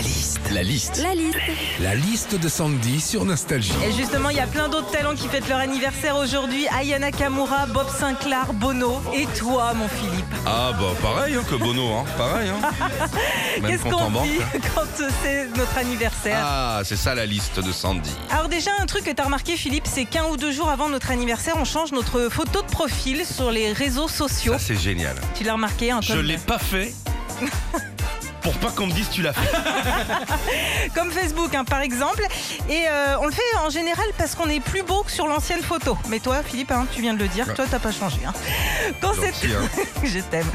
La liste. La liste. La liste. La liste de Sandy sur Nostalgie. Et justement, il y a plein d'autres talents qui fêtent leur anniversaire aujourd'hui. Ayana Kamura, Bob Sinclair, Bono. Et toi, mon Philippe Ah bah pareil hein, que Bono, hein. pareil. Hein. Qu'est-ce qu'on dit quand c'est notre anniversaire Ah, c'est ça la liste de Sandy. Alors déjà, un truc que tu as remarqué, Philippe, c'est qu'un ou deux jours avant notre anniversaire, on change notre photo de profil sur les réseaux sociaux. Ça c'est génial. Tu l'as remarqué, un Je l'ai pas fait pour pas qu'on me dise tu l'as fait. comme Facebook, hein, par exemple. Et euh, on le fait en général parce qu'on est plus beau que sur l'ancienne photo. Mais toi, Philippe, hein, tu viens de le dire, toi, t'as pas changé. hein. Quand c'est hein. Je t'aime.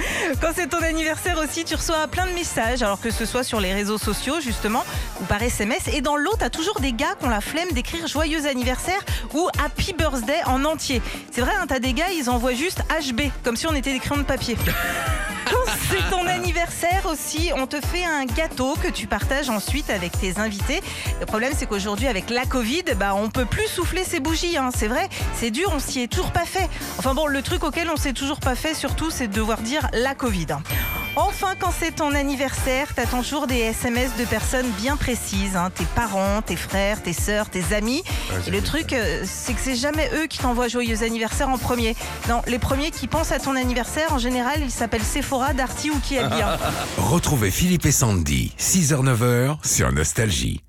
Quand c'est ton anniversaire aussi, tu reçois plein de messages, alors que ce soit sur les réseaux sociaux, justement, ou par SMS. Et dans l'eau, t'as toujours des gars qui ont la flemme d'écrire joyeux anniversaire ou happy birthday en entier. C'est vrai, hein, t'as des gars, ils envoient juste HB, comme si on était des crayons de papier. C'est ton anniversaire aussi, on te fait un gâteau que tu partages ensuite avec tes invités. Le problème, c'est qu'aujourd'hui, avec la Covid, bah, on peut plus souffler ses bougies. hein. C'est vrai, c'est dur, on s'y est toujours pas fait. Enfin bon, le truc auquel on s'est toujours pas fait, surtout, c'est de devoir dire la Covid. Hein. Enfin, quand c'est ton anniversaire, t'attends toujours des SMS de personnes bien précises. hein. Tes parents, tes frères, tes sœurs, tes amis. Et le truc, euh, c'est que c'est jamais eux qui t'envoient joyeux anniversaire en premier. Non, les premiers qui pensent à ton anniversaire, en général, ils s'appellent Sephora, Darty ou qui bien. Retrouvez Philippe et Sandy, 6h-9h sur Nostalgie.